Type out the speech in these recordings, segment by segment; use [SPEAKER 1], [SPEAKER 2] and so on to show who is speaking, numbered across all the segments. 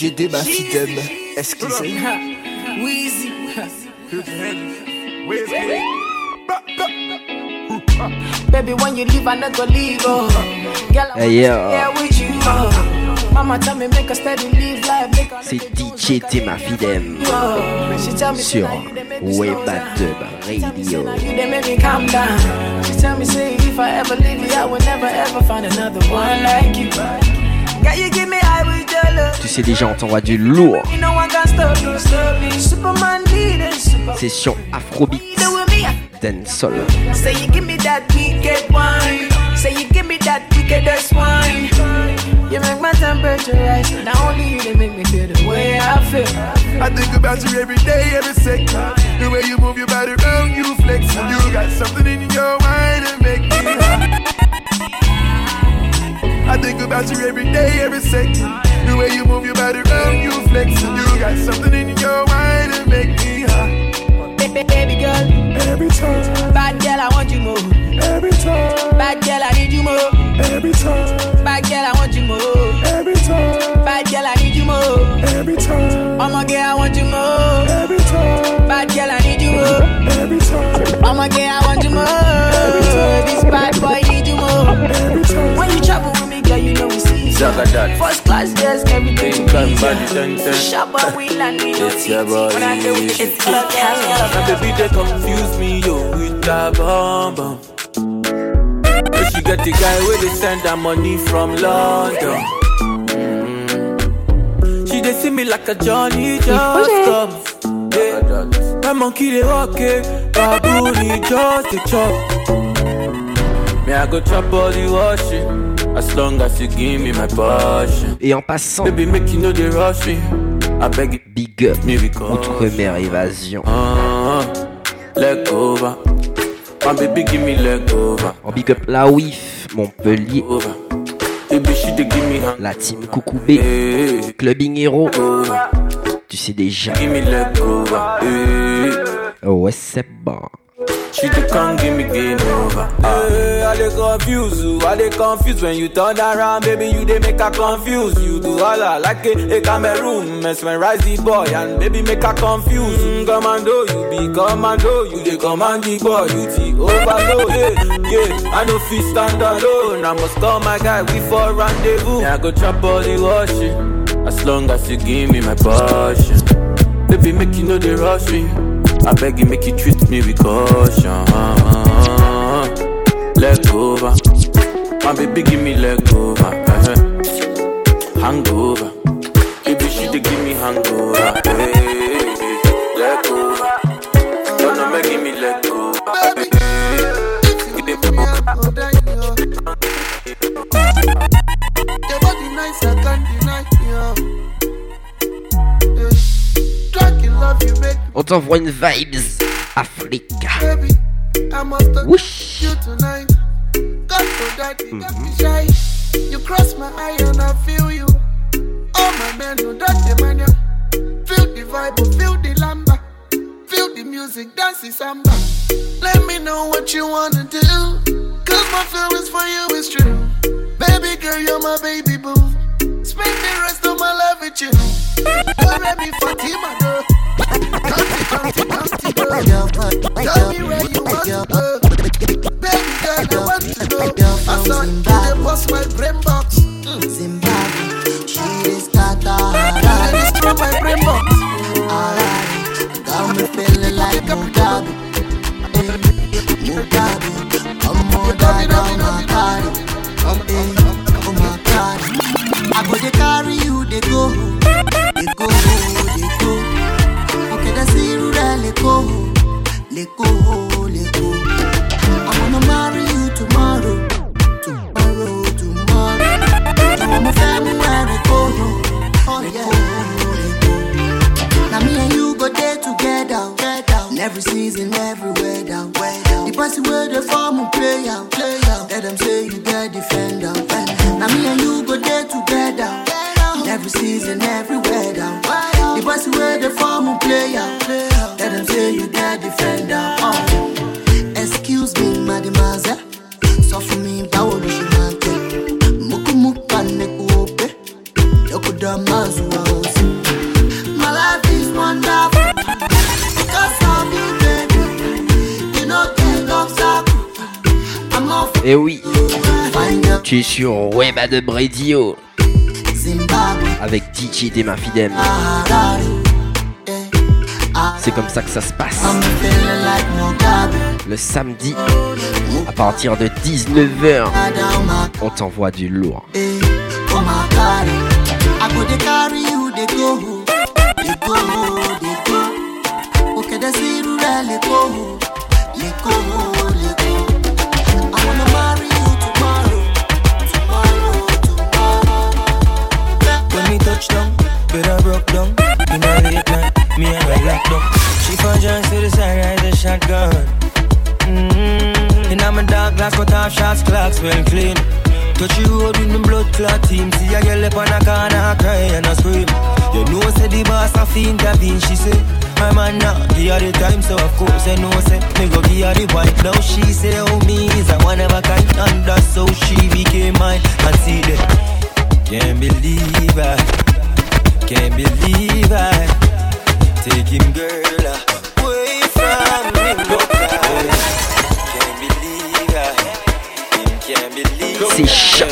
[SPEAKER 1] DJ Dema Fidem. Excusez.
[SPEAKER 2] Wheezy. Baby, when you leave, I not go leave. Oh. Girl, I
[SPEAKER 1] Hey, yo.
[SPEAKER 2] yeah, with you. Oh. Mama tell me make a steady live life. Make a
[SPEAKER 1] C'est DJ Dema Fidem.
[SPEAKER 2] Oh. She tell me
[SPEAKER 1] Sur
[SPEAKER 2] say, now you dey make me slow
[SPEAKER 1] Weba
[SPEAKER 2] down.
[SPEAKER 1] Dub
[SPEAKER 2] She tell me say,
[SPEAKER 1] Radio.
[SPEAKER 2] now you dey make me calm down. She tell me say if I ever leave you, I will never ever find another one like you. Girl, you
[SPEAKER 1] Tu sais déjà, on t'envoie du lourd. Session Afrobeat. Dancehall.
[SPEAKER 2] Say you give me that wicked wine. Say you give me that wickedest wine. You make my temperature rise. Not only you, they make me feel the way I feel.
[SPEAKER 3] I think about you every day, every second. The way you move your body around, you flex. You got something in your mind that make me. I think about you every day, every second. The way you move your body around, you flex. You got something in your mind that make me high.
[SPEAKER 2] Baby, baby girl,
[SPEAKER 3] Every time,
[SPEAKER 2] bad girl, I want you more.
[SPEAKER 3] every time,
[SPEAKER 2] Bad girl, I need you more.
[SPEAKER 3] every time,
[SPEAKER 2] Bad girl, I want you more.
[SPEAKER 3] every time,
[SPEAKER 2] Bad girl, I need you more.
[SPEAKER 3] every time,
[SPEAKER 2] I'm a girl, I want you more.
[SPEAKER 3] every time,
[SPEAKER 2] Bad girl, I need you more.
[SPEAKER 3] every time,
[SPEAKER 2] I'm a girl, I want you more. This bad boy need you more.
[SPEAKER 3] every time.
[SPEAKER 2] When you travel girl, you know we see.
[SPEAKER 4] Zaga that.
[SPEAKER 2] First class, there's everything
[SPEAKER 4] Big
[SPEAKER 2] to
[SPEAKER 4] gun
[SPEAKER 2] please
[SPEAKER 4] body
[SPEAKER 2] ya.
[SPEAKER 4] dun dun.
[SPEAKER 2] Shop and we land
[SPEAKER 4] It's
[SPEAKER 2] teeth.
[SPEAKER 4] your.
[SPEAKER 2] When I do it, it's club
[SPEAKER 4] My baby they confuse me yo with that bomb bomb. But she get the guy where they send her money from London. Mm. She they see me like a Johnny just come. Yeah. My monkey they walk it, baboon he just the chop. Me I go chop all the washing, as long as you give me my passion.
[SPEAKER 1] Et en passant,
[SPEAKER 4] Baby make you know they rush me. I beg
[SPEAKER 1] Big Up. Outre-mer Évasion.
[SPEAKER 4] Uh, leg over. My baby give me leg over.
[SPEAKER 1] En Big Up La Wif, Montpellier.
[SPEAKER 4] Baby she give me.
[SPEAKER 1] La team Coucoubé,
[SPEAKER 4] Hey,
[SPEAKER 1] Clubbing Hero.
[SPEAKER 4] over.
[SPEAKER 1] Tu sais déjà.
[SPEAKER 4] Give me leg over. Hey.
[SPEAKER 1] Ouais, c'est bon.
[SPEAKER 4] She dey come give me game over. Hey, I dey confuse you. I dey confuse when you turn around, baby. You dey make her confuse. You do all I like a, a Cameroon, mesmerize the boy and baby make her confuse. Mm, commando, you be commando. You dey command the boy, you the overload. Yeah, yeah. I no fit stand alone. I must call my guy. We for rendezvous. Yeah, I go chop all the washing. As long as you give me my passion. Baby, make you know they rush me. I beg you, make you treat me with caution. Leg over. My baby, give me leg over. Uh-huh. Hangover. Baby, she dey give me hangover. Hey, leg over. Don't know, make give me leg over.
[SPEAKER 3] Your body nice, I can't
[SPEAKER 1] On t'envoie une vibes Africa.
[SPEAKER 3] baby. I must have
[SPEAKER 1] Whoosh.
[SPEAKER 3] you tonight. God for that, you got me shy. You cross my eye and I feel you. All my men know that the man, yeah. Feel the vibe, feel the lamba. Feel the music, dance the samba. Let me know what you wanna do. Cause my feelings for you is true. Baby girl, you're my baby boo. Spend the rest of my life with you. You're ready for Tima, girl. County, county, county, girl. Tell me where you want. Baby girl, I want to know. I saw my brain box. Mm.
[SPEAKER 5] Zimbabwe, she
[SPEAKER 3] destroy my brain box.
[SPEAKER 5] Alright, got me feeling like Mugabe. Eh, Mugabe, I'm more than. Eh, oh my God. I go dey carry you, they go, they go, they go. Okay, that's you, let go, let go, let go. I wanna marry you tomorrow, tomorrow, tomorrow. You want my family where they go, oh yeah. Now me and you go there together. In every season, every weather, weather. The person where they form will play out, play out. Let them say you get defender.
[SPEAKER 1] Tu es sur Weba de Radio avec DJ Dema Fidem. C'est comme ça que ça se passe. Le samedi, à partir de 19h,
[SPEAKER 5] I down my
[SPEAKER 1] on t'envoie du lourd.
[SPEAKER 6] Well clean. Touch you road with me blood clot team. See a girl up on a corner, cry and a scream. You know, say the boss a fiend intervene. She say, my man now, give her the time, so of course I know, say, me go give her the wine. Now she say, oh me is a one of a kind, and that's how she became mine. And see that, can't believe I. Can't believe I take him, girl, away
[SPEAKER 1] C'est chaud.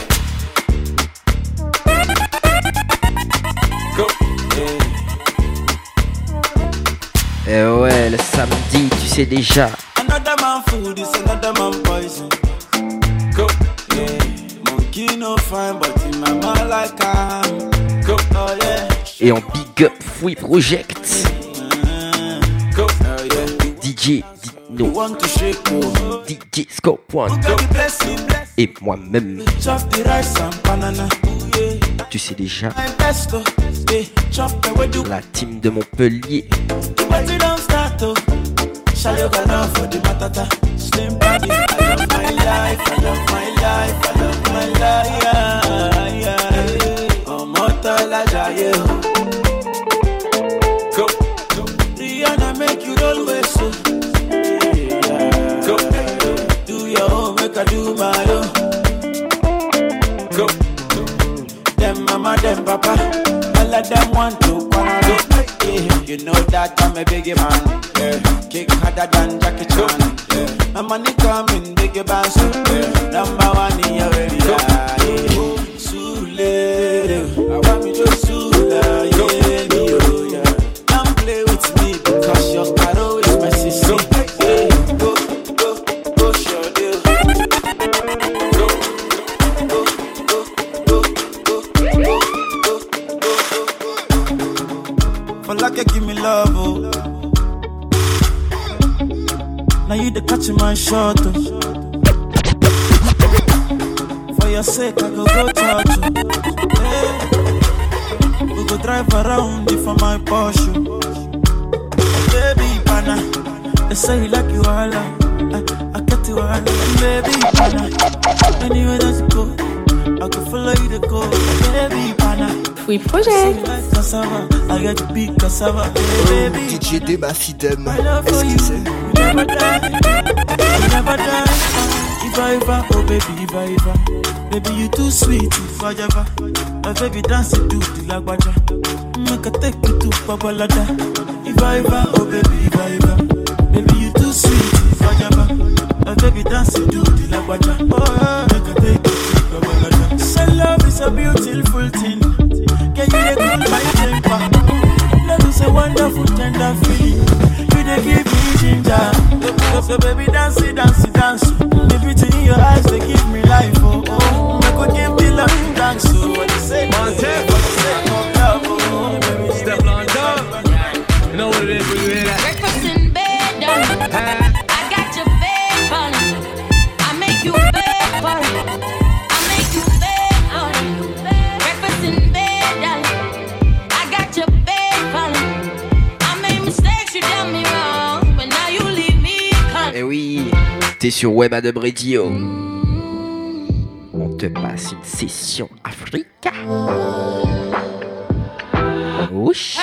[SPEAKER 1] Et ouais, le samedi, tu sais déjà.
[SPEAKER 3] Another man food is another man poison. Go. Yeah. Monkey no fine, but in my mind like I'm. Go. Oh yeah.
[SPEAKER 1] Et en big up Free Project,
[SPEAKER 3] Go. Oh yeah.
[SPEAKER 1] DJ Dino,
[SPEAKER 3] want to shake oh.
[SPEAKER 1] DJ Scope One et moi-même. Tu sais déjà, la team de Montpellier.
[SPEAKER 3] Papa, all of them want to quarrel. Yeah, you know that I'm a biggie man. Yeah, kick harder than Jackie Chan. Yeah, my money coming, biggie bounce. Yeah, you never die, you never die. Iva, Iva, oh baby, Iva, Iva, baby you too sweet, Iva, Java. My baby dance it to the lagwaja, make I take you to Babalada. Iva, Iva, oh baby, Iva, Iva, baby you too sweet, Iva, Java. My baby dance to the lagwaja, oh yeah, make I take you to Babalada. So love is a beautiful thing, dey cool my temper? Love is a wonderful, tender feeling. You dey give me ginger. So baby, dance it, dance it, dance. The beauty in your eyes, they give
[SPEAKER 1] t'es sur Radio. On te passe une session Africa. Ouch.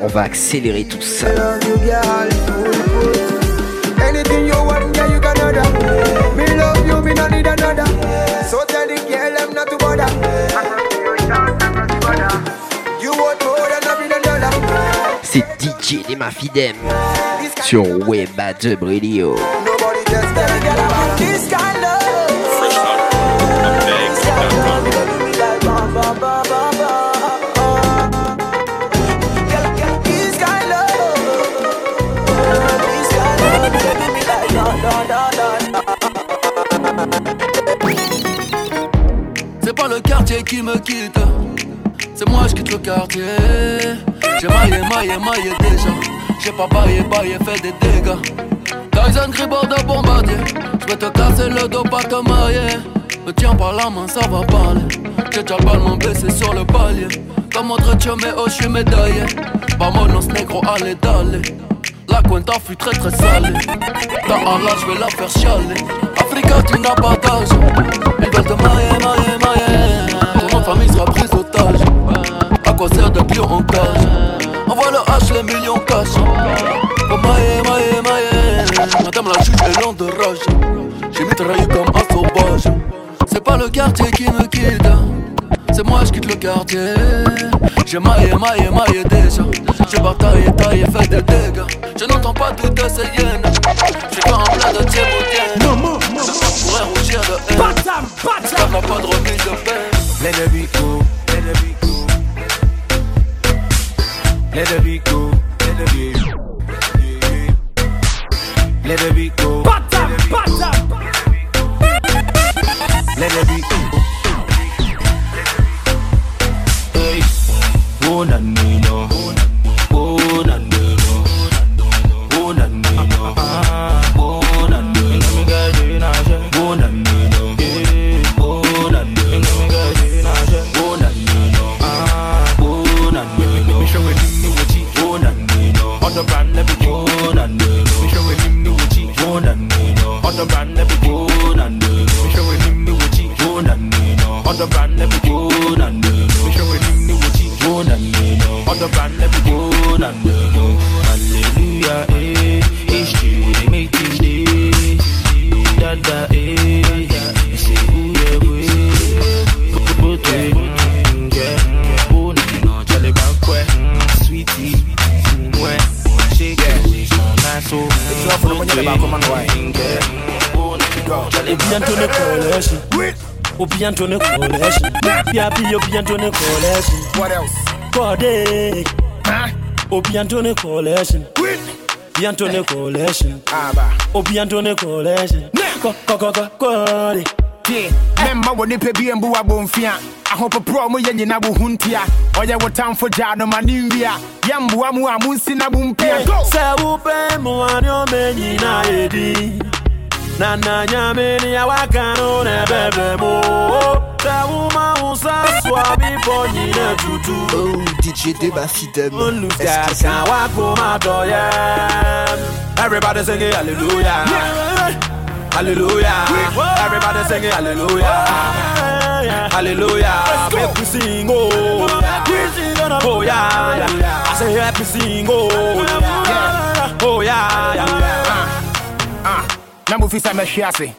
[SPEAKER 3] On
[SPEAKER 1] va accélérer tout ça. C'est DJ les des Mafidem sur Weba
[SPEAKER 7] de Brilio. quartier qui me quitte. C'est moi, je quitte le quartier. J'ai maillé, maillé, maillé déjà. J'ai pas baillé, baillé, fait des dégâts. Tyson gris de bombardier. J'vais te casser le dos, pas te mailler. Me tiens par la main, ça va parler. J'ai déjà le ballon blessé sur le palier. Comme entre Dieu, mais oh, j'suis médaillé. Pas monos, négro, allez, d'aller. La cuenta fut très très salée. T'as un là, j'vais la faire chialer. Africa, tu n'as pas d'âge. Ils veulent te mailler, mailler, mailler famille sera prise otage. À quoi sert de client en cage? Envoie le H, les millions cash. Oh maïe, maïe, maïe. Madame la juge est lente de rage. J'ai mitraillé comme un sauvage. C'est pas le quartier qui me quitte. C'est moi, je quitte le quartier. J'ai maillé, maillé, maillé déjà. J'ai bataillé, taillé, fait des dégâts. Je n'entends pas toutes ces hyènes. J'suis pas en plein de thieboudienne. Non, non, non. pourrait rougir de haine.
[SPEAKER 8] Batam,
[SPEAKER 7] batam. pas de remise de peine.
[SPEAKER 9] L'ennemi the Obi and join the. What else? Kode. Obi and the coalition.
[SPEAKER 8] Quit. Obi
[SPEAKER 9] and the
[SPEAKER 8] coalition.
[SPEAKER 10] Aba.
[SPEAKER 8] Obi and the coalition. Ko ko ko ko kode.
[SPEAKER 10] Yeah. Member when you pay BMB mo yɛ nyina wo ho ntia ɔyɛ wo tamfo gyaa no ma ne mu a mo na mo mpia
[SPEAKER 8] sɛ wopɛ mmoa ne nyame mo Taouma onza swabi bonyi na tutu
[SPEAKER 11] Oh DJ Deba Fidem
[SPEAKER 8] Oluska kawa koma doya Everybody sing it hallelujah Hallelujah Everybody sing it hallelujah Hallelujah Make we sing oh Oh yeah, yeah. I say happy sing oh yeah. Oh yeah, yeah.
[SPEAKER 10] Ah, na mufi sa meshi ase.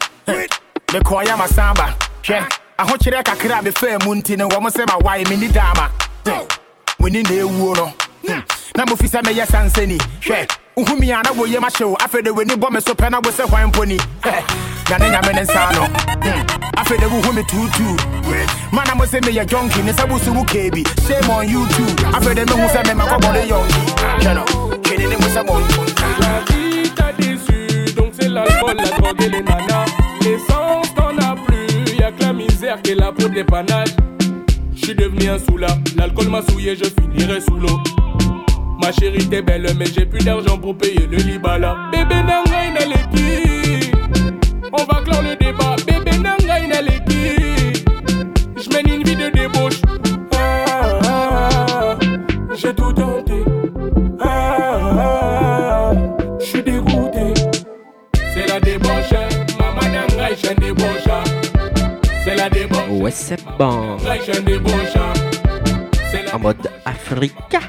[SPEAKER 10] Me koya masamba. Yeah. Ahokyerɛ kakra a mefaa mu nti no wɔ mo sɛ mawae menni daama muni na ɛwuo no. Na mofi sɛ mɛyɛ sansani hwɛ wohu mi a na woyɛ mahyɛ wo. Afei de w'ani bɔ me so pɛ na wo sɛ hwan mpo ni. Na ne nyame ne nsa no. Hmm. afei de wohu me tuutuu mana mo sɛ meyɛ jonki ne sɛ woso wo on you too. Afei de mehu sɛ memakɔbɔde yɔnki hwɛ no twene ne mu sɛ
[SPEAKER 12] La vie t'a déçu, donc c'est l'alcool, la drogue et les que la est là pour dépannage. J'suis devenu un soula, l'alcool m'a souillé, je finirai sous l'eau. Ma chérie t'es belle, mais j'ai plus d'argent pour payer le libala. Bébé nanga inaleki,
[SPEAKER 1] on
[SPEAKER 10] Afrika.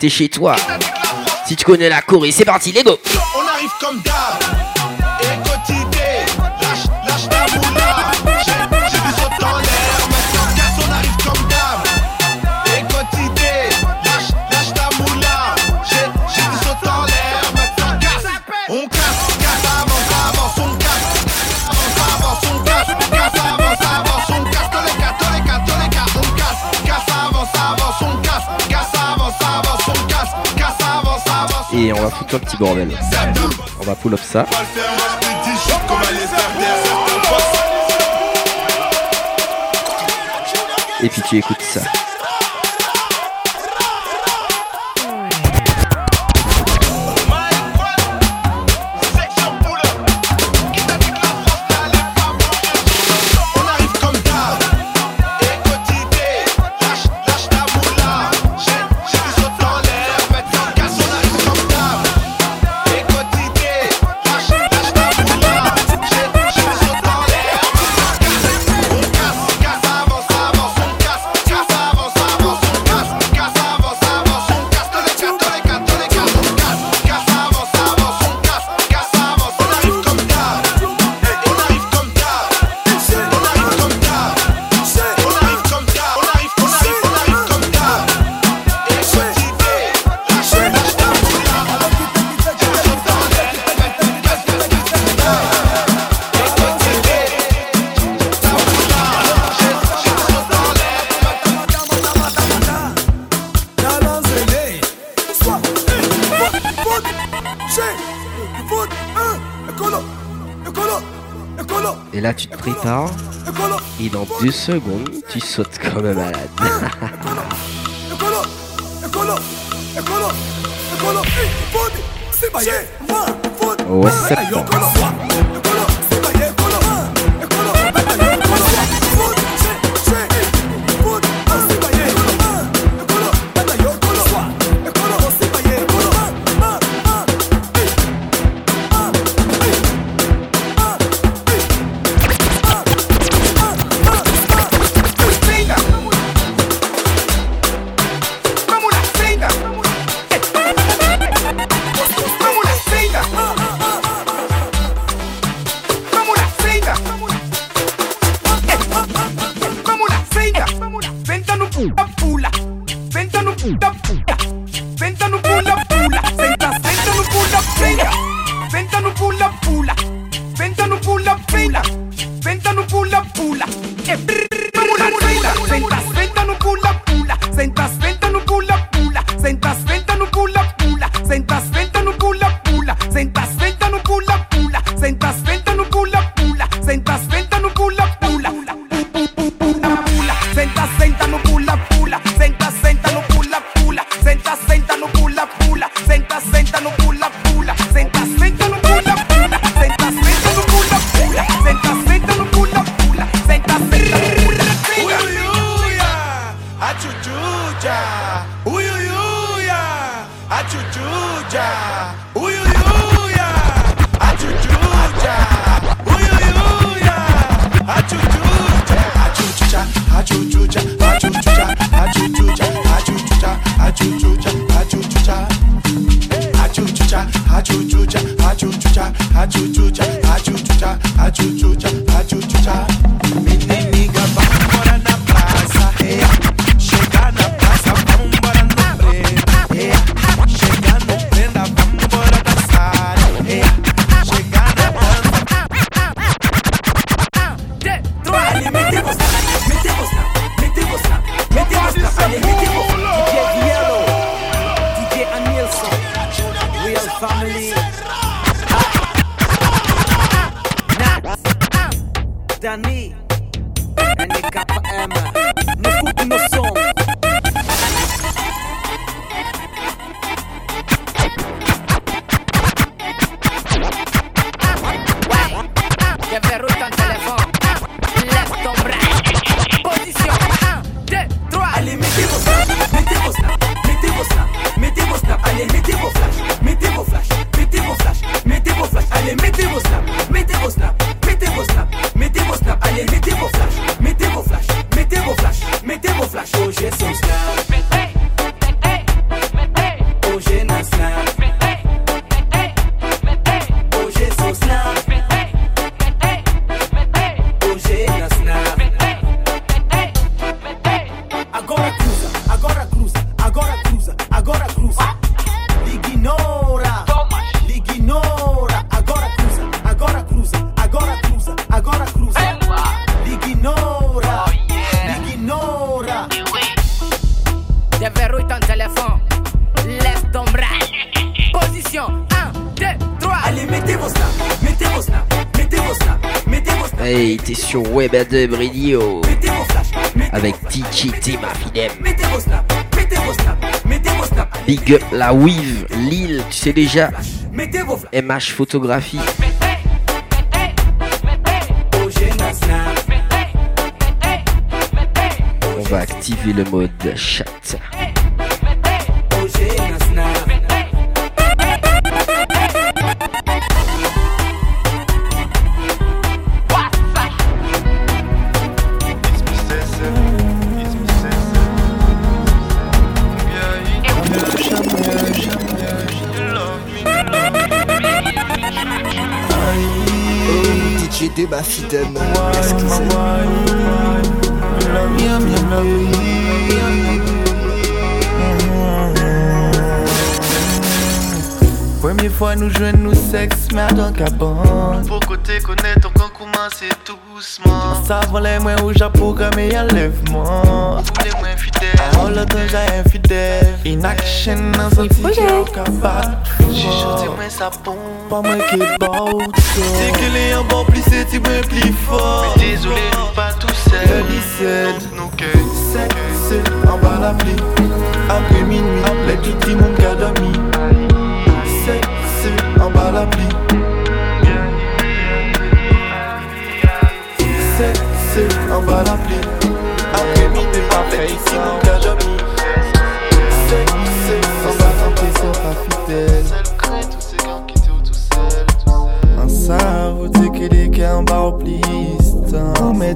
[SPEAKER 10] t'es chez toi. Si tu connais la Corée, c'est parti, Lego.
[SPEAKER 1] On arrive comme d'hab.
[SPEAKER 10] toi, petit bordel. On va pull up ça. Et puis tu écoutes ça. 10 secondes, tu sautes comme un malade.
[SPEAKER 13] What's up? Achuchucha, achuchucha, achuchucha, achuchucha, achuchucha,
[SPEAKER 1] Big up la Weave, Lille, tu sais déjà. MH Photographie. On va activer le mode chat.
[SPEAKER 11] De ma fidèle.
[SPEAKER 14] Première fois nous joignent nous sexe, merde en cabane.
[SPEAKER 15] Pour côté connaître encore comment c'est doucement.
[SPEAKER 14] En savant les moins où j'ai programmé enlèvement.
[SPEAKER 15] Vous les moins fidèles.
[SPEAKER 14] Oh le temps j'ai infidèle. In action dans son petit
[SPEAKER 15] Jijou ti mwen sa pon
[SPEAKER 14] Pa mwen ke bout Se ke le yon bon plise ti mwen pli
[SPEAKER 15] for Men dezole pa tou sel
[SPEAKER 14] Le lised nou ke Sek se an ba la pli Apre Le moun la pli Sek se an ba la
[SPEAKER 15] pli Apre minwi Le touti moun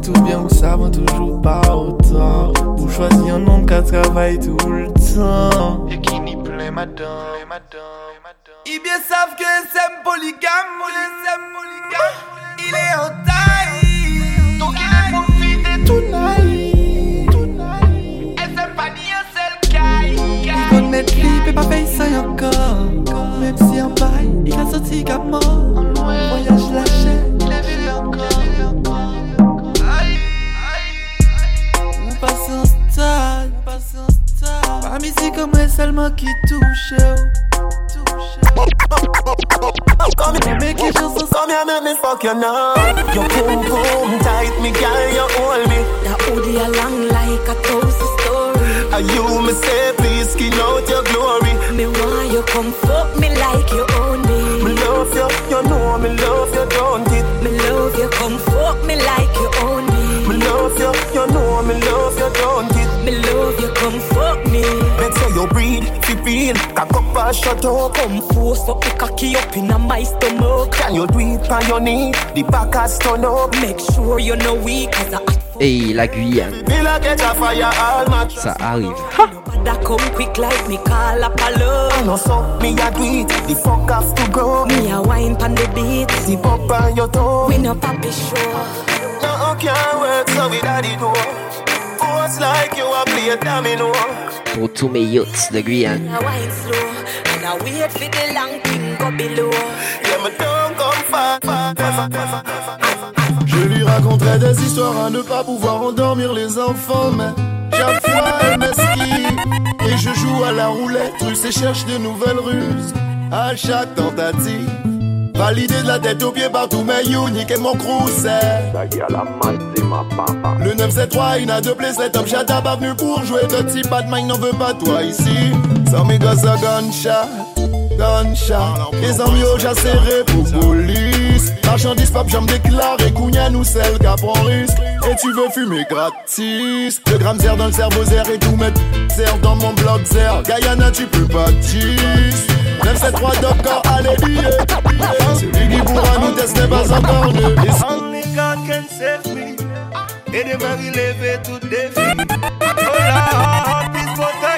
[SPEAKER 15] tout
[SPEAKER 14] bien, vous savez toujours pas autant. Vous choisissez un nom qui travaille tout le temps.
[SPEAKER 15] Et qui n'y plaît madame. madame.
[SPEAKER 16] Ils bien savent que c'est polygame, c'est polygame.
[SPEAKER 14] Moi seulement qui touche.
[SPEAKER 17] Come here, make it just come here, make me fuck you now. Your boom boom tight, me girl, you hold me.
[SPEAKER 18] That hoodie along like a toast story.
[SPEAKER 17] And you me say, please skin out your glory.
[SPEAKER 18] Me want you come fuck me Shut up. Come force up the cocky up in a my stomach. Can you do it on your knee? The back has turn up. Make sure you know weak as a
[SPEAKER 1] Et la Guyane, ça arrive.
[SPEAKER 18] That come quick like me call up a love. I know so, me a do it. The fuck have to go. Me a wine pan the beat. The pop on your toe. We no papi show. No, can't work so we daddy do. Force like you a play a domino.
[SPEAKER 1] Pour tous mes yachts de Guyane.
[SPEAKER 19] Je lui raconterai des histoires à ne pas pouvoir endormir les enfants, mais chaque fois elle m'esquive. Et je joue à la roulette russe et cherche de nouvelles ruses. À chaque tentative, validé de la tête aux pieds par tous mes uniques et mon crew, c'est. Le 973, une à deux places, les top chat pas venu pour jouer de type Batman n'en veut pas toi ici. Sans gosses à gunshot, gunshot. Les amis au j'ai serré pour police. Marchandise, pape, j'aime déclaré, Kounia nous celle qui prend risque. Et tu veux fumer gratis. Le gramme zère dans le cerveau zère et tout mettre zère dans mon bloc zère. Guyana, tu peux pas tease. 973 doctor, allez, billet. Celui qui pourra nous tester n'est pas encore né.
[SPEAKER 20] Only God can save me. Et de me relever tout défi. Oh Lord, please protect me.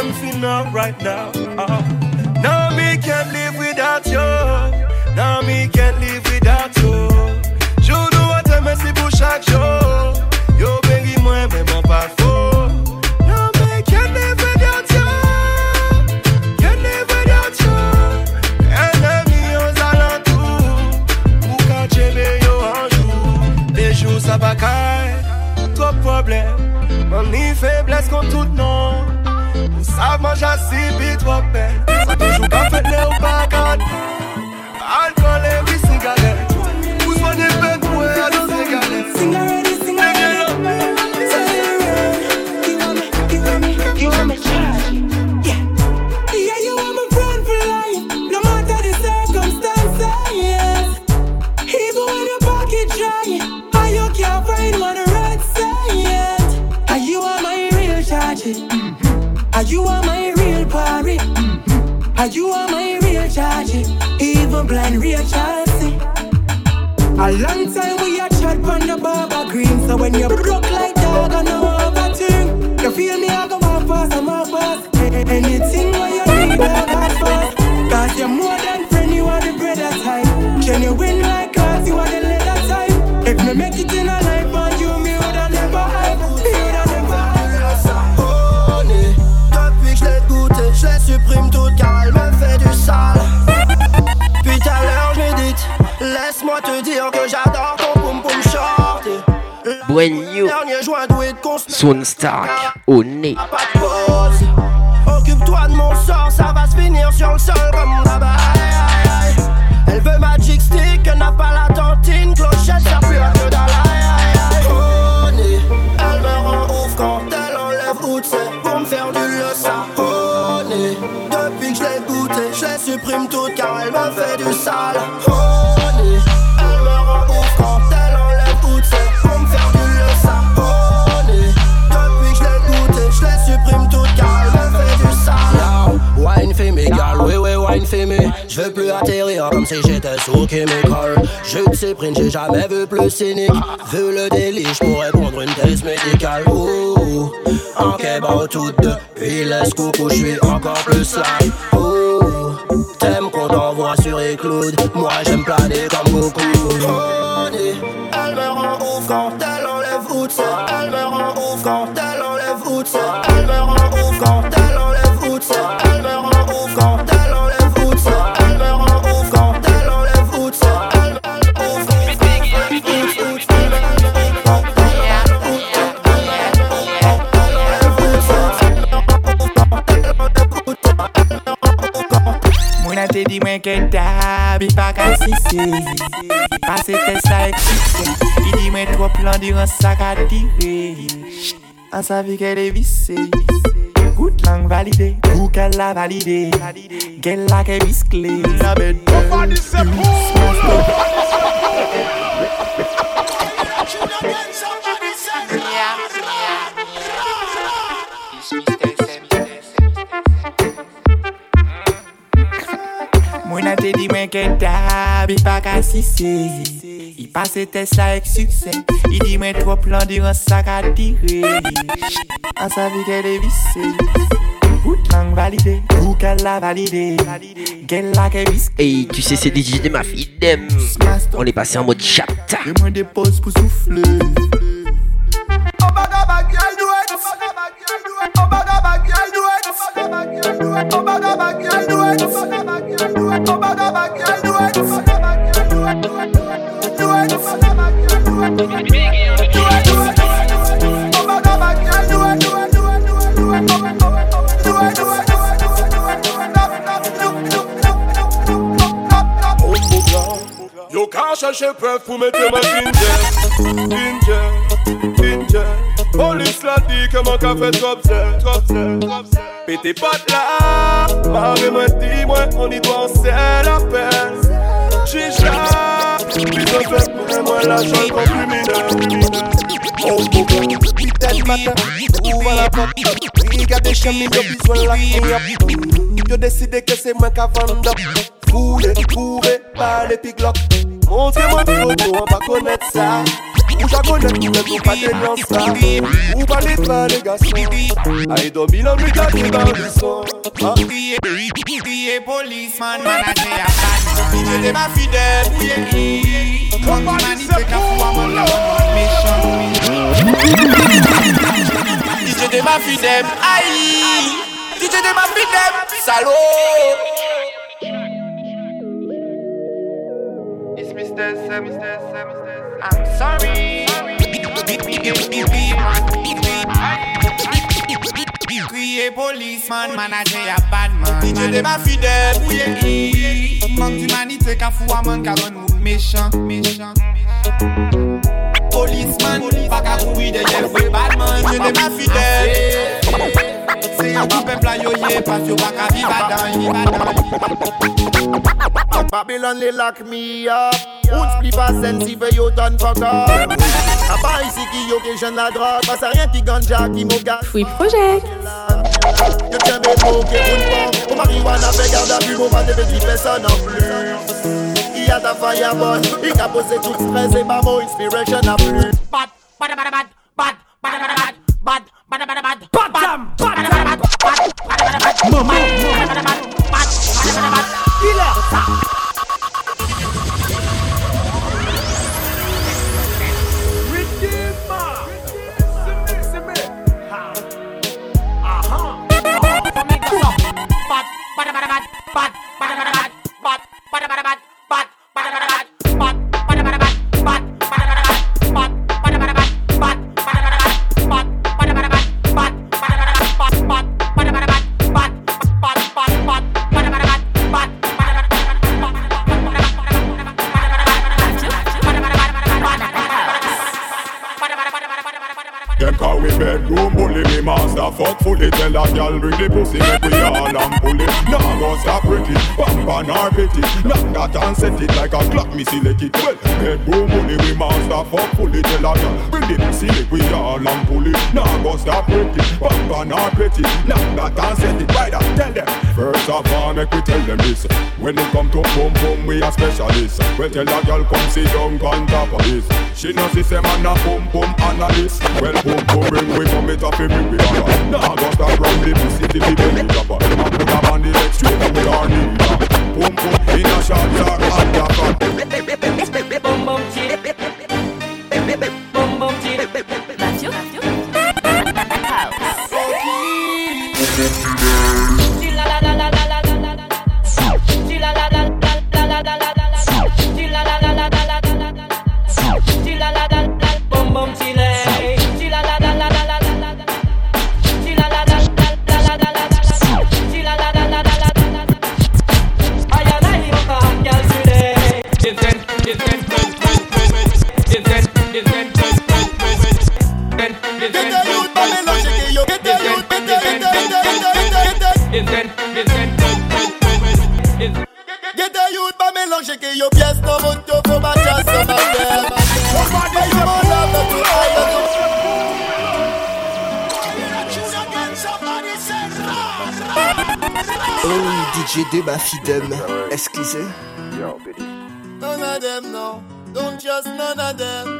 [SPEAKER 20] Them feel not right now. Uh, now me can't live without you. Now me can't live without you. Je dois te merci pour chaque jour. Yo, baby, moi, mais mon pas. Now me can't live without you. Can't live without you. Ennemis aux alentours. Ou quand j'ai yo un jour. Des jours ça va. Mon faiblesse contre tout non. Ou savent manger si vite trop belle. Ça toujours pas fait les ou pas
[SPEAKER 18] A long time we a chat on the barber green So when you broke like
[SPEAKER 17] Dernier construire.
[SPEAKER 1] Swan Stark au nez.
[SPEAKER 17] Occupe-toi de mon sort, ça va se finir sur le sol comme là-bas. Elle veut Magic Stick, elle n'a pas la tantine, clochette, ça pue aïe, aïe. Honey, elle me rend ouf quand elle enlève route, pour me faire du. Honey, depuis que je l'ai goûté, je les supprime toutes car elle me fait du sale. Je veux plus atterrir comme si j'étais sous chemical. Je sais, print, j'ai jamais vu plus cynique. Vu le délit, je pourrais prendre une thèse médicale. Ouh, en kebab toutes deux. Puis laisse coucou, je suis encore plus slide. Ouh, t'aimes qu'on t'envoie sur Écloud. Moi j'aime planer comme beaucoup. Elle me rend ouf quand elle enlève route. Elle me rend ouf quand elle enlève route.
[SPEAKER 14] Mwen ke dab, i pa ka sise Pase te sa eksiste I di mwen tro plan di ran sa ka dire An sa vi ke de visse Gout lang valide, ou ke la valide Gel la ke biskle La bed
[SPEAKER 21] Mwen a te di mwen ke dab, i pa ka sise. I pase test la ek sukse I di mwen tro plan di ran sa ka dire. An sa vi ke de vise Bout lang valide, ou ke la valide. Gen la ke
[SPEAKER 1] Et tu sais, c'est DJ de ma fille Dem. On est passé en mode
[SPEAKER 21] pauses pour souffler
[SPEAKER 20] chercher preuve pour mettre ma ginger Ginger, ginger Police l'a dit que mon café trop zèle, trop zèle, trop zèle pété pote là. Marre moi dis moi on y doit en c'est la peine. J'ai jamais plus de fait pour moi la joie qu'on fulmine
[SPEAKER 22] Oh bobo Tête matin, ouvre la porte Regardez chez moi, j'ai besoin de la couille J'ai décidé que c'est moi qui vendre Foulé, fourré, par les piglocs Montrez-moi du logo, on va connaître ça. Mucha conectura
[SPEAKER 21] tu pateniosa Uba a se a a mission DJ Dema Fidem Ayi Diye It's Mr. Sam, Mr. Sam, Mr. I'm sorry. Kriye polisman, manaje ya badman Dije de ma fidel, ouye Mank d'umanite ka fwa man karon mou mechan Polisman, baka kouwi de jefwe badman Dije de ma fidel Se yon pa pepla yo ye, pas yo baka vi badan
[SPEAKER 19] Babylon le lak mi spli pa sensive yo ton A pa isi ki yo ke jen la drog Pas a rien ki ganja ki mo gas.
[SPEAKER 23] Fui Project
[SPEAKER 19] Yo tjen be pou un pon Ou marihuana pe garda bu Ou pa te di pe an plus Y a ta faya bon Y ka pose tout stress E ba mo inspiration an plus
[SPEAKER 13] Bad, bad, bad, bad Bad, bad, bad, bad Bad, bad, bad, bad bad, bad, bad, bad, bad, bad,
[SPEAKER 24] Them Tell bring the pussy Make we all and pull it. Nah go stop pretty Bamba nor petty Knock that and set it like a clock Me select it. Well Bedroom bully We master fuck fully Tell a gal. Bring the pussy Make we all and pull it. Nah go stop pretty Bamba nor petty Knock that and set it right up Tell them. First of all make we tell them this When it come to boom boom We a specialist. Well tell a gal come sit down on top of this. She know see say man a boom boom analyst. Well boom boom bring we come it up bring we holler Nah go stop run the pussy till the belly drop And put a on the leg straight up with our knee Boom boom in a shot yard and a
[SPEAKER 19] do my
[SPEAKER 17] fidem. Excusez.
[SPEAKER 19] None of them, no. Don't just none of them.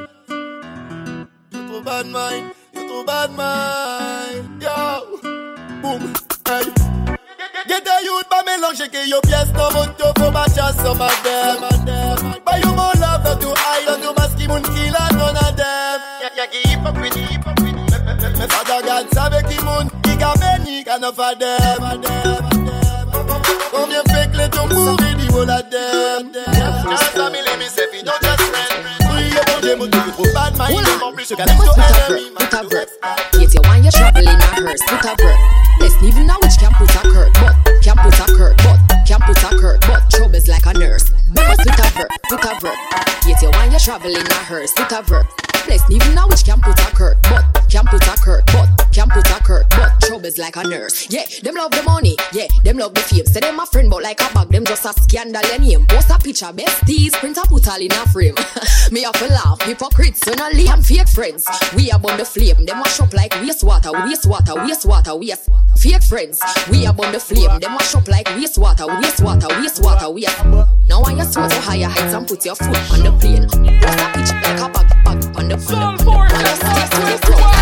[SPEAKER 23] picture besties, print a put all in a frame. me have to laugh, hypocrites, and I leave fake friends. We are on the flame, them mash up like wastewater, wastewater, wastewater, waste. Fake friends, we are on the flame, them mash up like wastewater, wastewater, wastewater, waste. Now I just want to higher heights and put your foot on the plane. What's a picture like a bag, bag on the plane?
[SPEAKER 24] Some form of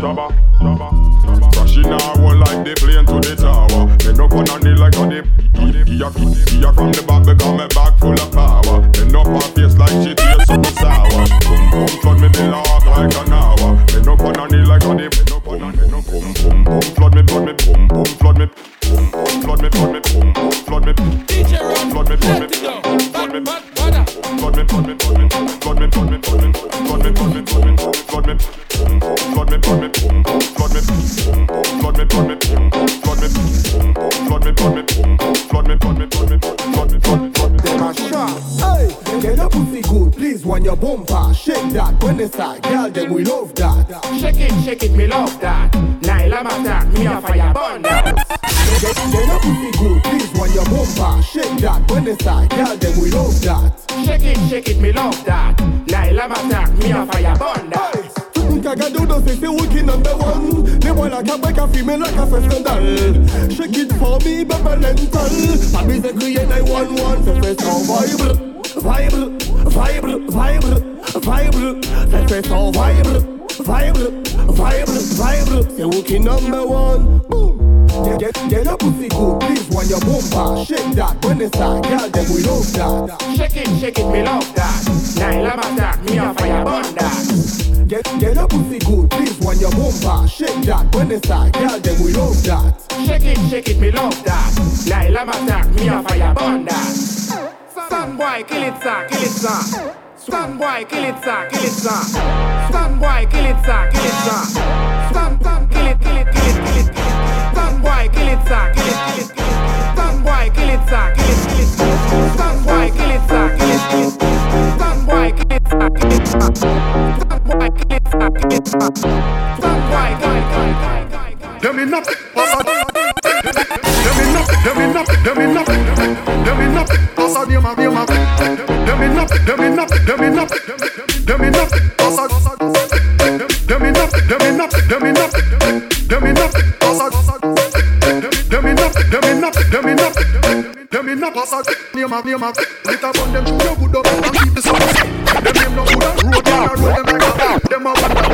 [SPEAKER 25] jabba, jabba. governmental Papi se crie 911 Se fait sans vibre Vibre, vibre, vibre, vibre Se fait sans vibre Vibre, vibre, vibre C'est Wookie number one? Boom. Get, get, get your pussy good, please, when your bumper Shake that, when
[SPEAKER 10] it's a
[SPEAKER 25] girl, then we love that.
[SPEAKER 10] Shake it, shake it, me love
[SPEAKER 24] stop. socks, name of name of Lit up on them, show you good up and keep the socks Them name no good and road, them a road, them like a Them a wonder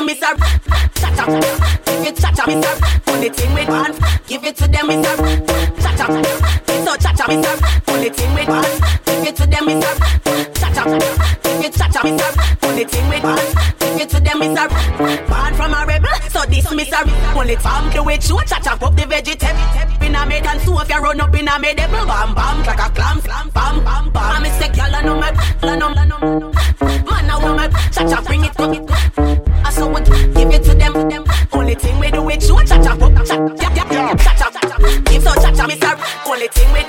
[SPEAKER 24] them, it's a cha cha. If you
[SPEAKER 26] cha cha, it's a put it in with one. Give it to them, Mr. a cha cha. It's a cha cha, it's a put it in with one. Give it to them, Mr. a cha cha. give it cha cha, it's a put it in with one. Give it to them, Mr. a born from a rebel. So this miss a pull it from the way true. Cha cha, pop the vegetable. In a maid and so if you run up in a maid, bam bam, like a clam, slam, bam bam bam. I'm a sick girl, I know my, I know, I know, man, I want my cha cha, bring it up. So cha cha, cha cha, yeah yeah yeah, cha cha, give so cha cha, Mister. Only thing we